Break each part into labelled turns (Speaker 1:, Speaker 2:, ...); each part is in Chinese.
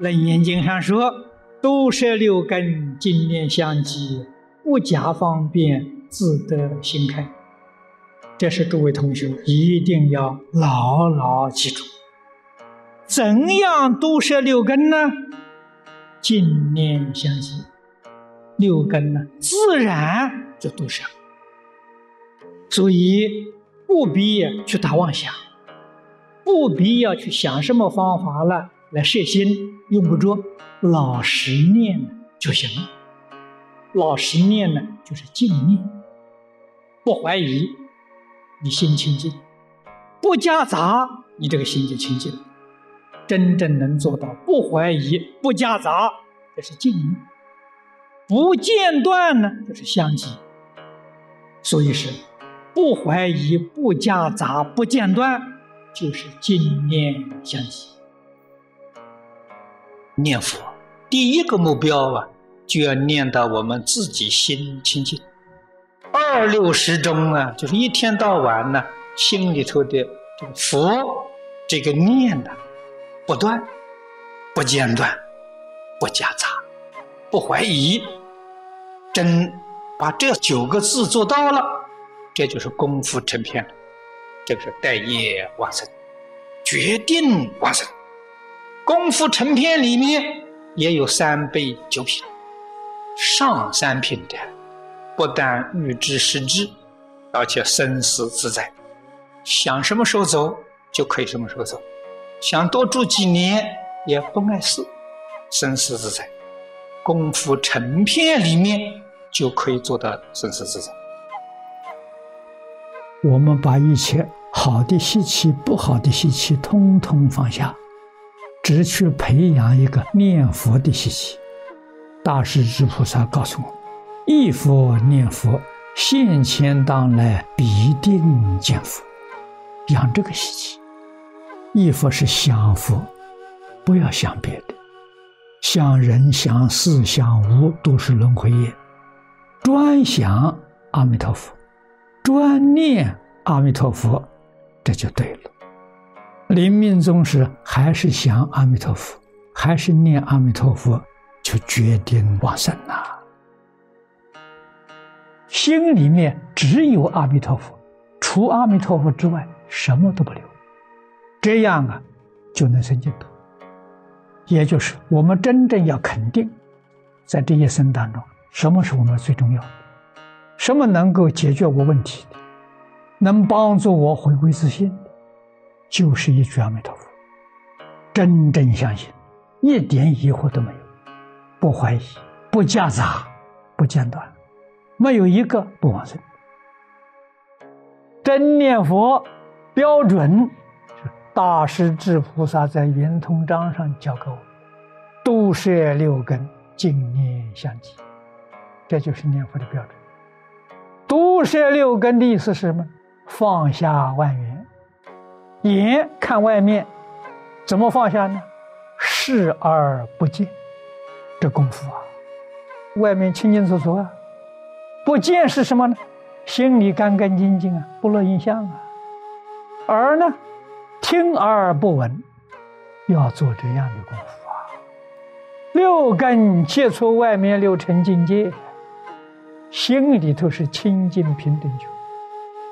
Speaker 1: 楞严经上说：“都摄六根，净念相继，不假方便，自得心开。”这是诸位同学一定要牢牢记住。怎样都摄六根呢？净念相继，六根呢，自然就都摄。所以不必去打妄想，不必要去想什么方法了来摄心，用不着，老实念就行了。老实念呢，就是静念，不怀疑，你心清净；不夹杂，你这个心就清净。真正能做到不怀疑、不夹杂，这是静念；不间断呢，就是相继。所以是。不怀疑，不夹杂，不间断，就是静念相继。
Speaker 2: 念佛第一个目标啊，就要念到我们自己心清净。二六时中啊，就是一天到晚呢，心里头的这个佛这个念呢，不断，不间断，不夹杂，不怀疑，真把这九个字做到了。这就是功夫成片了，这个是待业往生，决定往生。功夫成片里面也有三杯九品，上三品的，不但预知时至，而且生死自在，想什么时候走就可以什么时候走，想多住几年也不碍事，生死自在。功夫成片里面就可以做到生死自在。
Speaker 3: 我们把一切好的习气、不好的习气通通放下，只去培养一个念佛的习气。大势至菩萨告诉我：“一佛念佛，现前当来必定见佛。”养这个习气，一佛是想佛，不要想别的，想人、想事、想物都是轮回业，专想阿弥陀佛。专念阿弥陀佛，这就对了。临命终时还是想阿弥陀佛，还是念阿弥陀佛，就决定往生了。心里面只有阿弥陀佛，除阿弥陀佛之外什么都不留。这样啊，就能生净土。也就是我们真正要肯定，在这一生当中，什么是我们最重要的。什么能够解决我问题的，能帮助我回归自信，就是一句阿弥陀佛。真正相信，一点疑惑都没有，不怀疑，不夹杂，不间断，没有一个不往生。真念佛标准是大师至菩萨在圆通章上教给我，都摄六根，净念相继，这就是念佛的标准。都摄六根的意思是什么？放下万缘，眼看外面，怎么放下呢？视而不见，这功夫啊，外面清清楚楚啊，不见是什么呢？心里干干净净啊，不落印象啊。耳呢，听而不闻，要做这样的功夫啊。六根接触外面六尘境界。心里头是清净平等觉，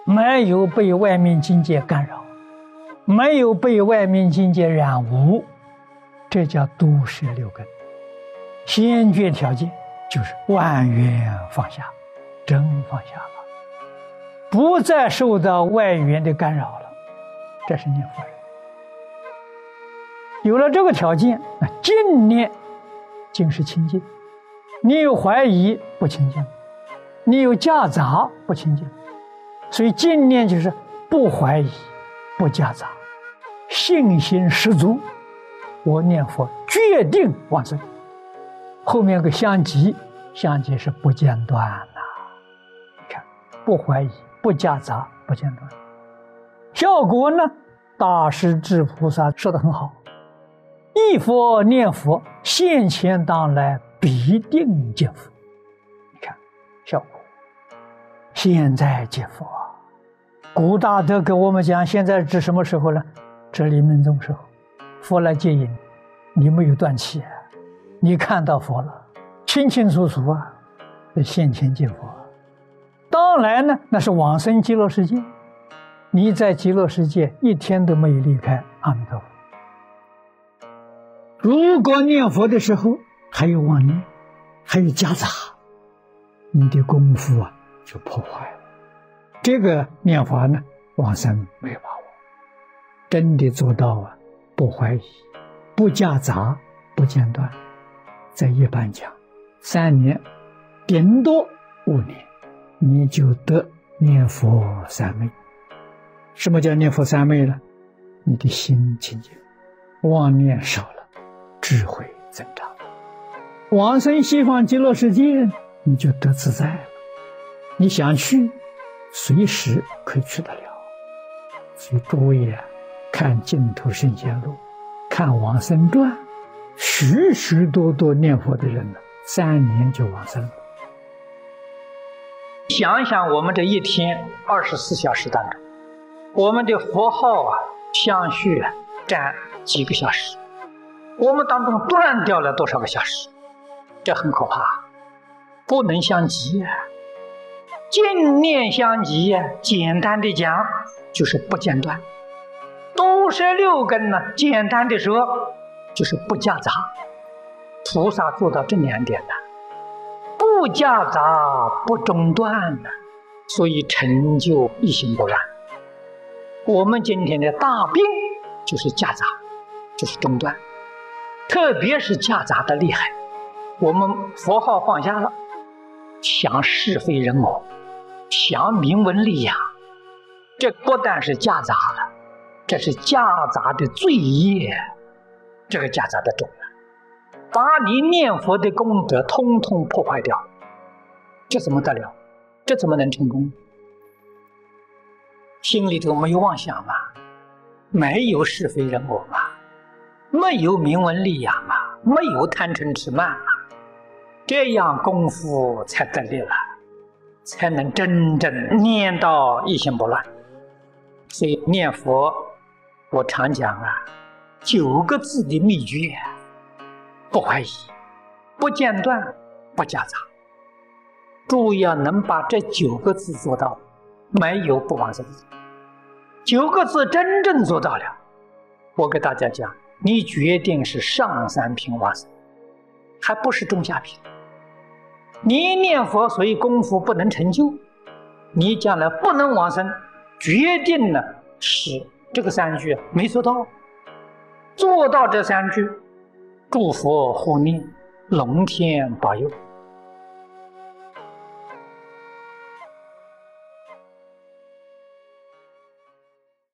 Speaker 3: 没有被外面境界干扰，没有被外面境界染污，这叫都摄六根。先决条件就是万缘放下，真放下了，不再受到外缘的干扰了，这是念佛人。有了这个条件，那净念净是清净，你有怀疑不清净。你有夹杂不清净，所以净念就是不怀疑、不夹杂，信心十足。我念佛决定往生。后面个相继，相继是不间断呐。你看，不怀疑、不夹杂、不间断，效果呢？大师至菩萨说的很好：一佛念佛，现前当来必定见佛。你看，效果。现在见佛，古大德给我们讲，现在指什么时候呢？这临命终时候，佛来接引，你没有断气，你看到佛了，清清楚楚啊，现前见佛。当然呢，那是往生极乐世界。你在极乐世界一天都没有离开阿弥陀佛。如果念佛的时候还有妄念，还有夹杂，你的功夫啊就破坏了。这个念法呢，往生没有把握。真的做到啊，不怀疑，不夹杂，不间断。在一般讲，三年，顶多五年，你就得念佛三昧。什么叫念佛三昧呢？你的心清净，妄念少了。智慧增长，往生西方极乐世界，你就得自在了。你想去，随时可以去得了。所以诸位啊，看《净土圣贤录》，看《往生传》，许许多多念佛的人呢，三年就往生。
Speaker 2: 想想我们这一天二十四小时当中，我们的佛号啊、相续占几个小时。我们当中断掉了多少个小时？这很可怕，不能相及呀。净念相及，简单的讲就是不间断。都是六根呢，简单的说就是不夹杂。菩萨做到这两点呢，不夹杂，不中断呢，所以成就一心不乱。我们今天的大病就是夹杂，就是中断。特别是夹杂的厉害，我们佛号放下了，想是非人我，想名闻利养，这不但是夹杂了，这是夹杂的罪业，这个夹杂的重了，把你念佛的功德通通破坏掉，这怎么得了？这怎么能成功？心里头没有妄想嘛，没有是非人我嘛。没有名闻利养啊，没有贪嗔痴慢啊，这样功夫才得力了，才能真正念到一心不乱。所以念佛，我常讲啊，九个字的秘诀：不怀疑，不间断，不夹杂。注意要能把这九个字做到，没有不往生。九个字真正做到了，我给大家讲。你决定是上三品往生，还不是中下品。你念佛，所以功夫不能成就，你将来不能往生，决定了是这个三句没做到。做到这三句，祝佛护念，龙天保佑。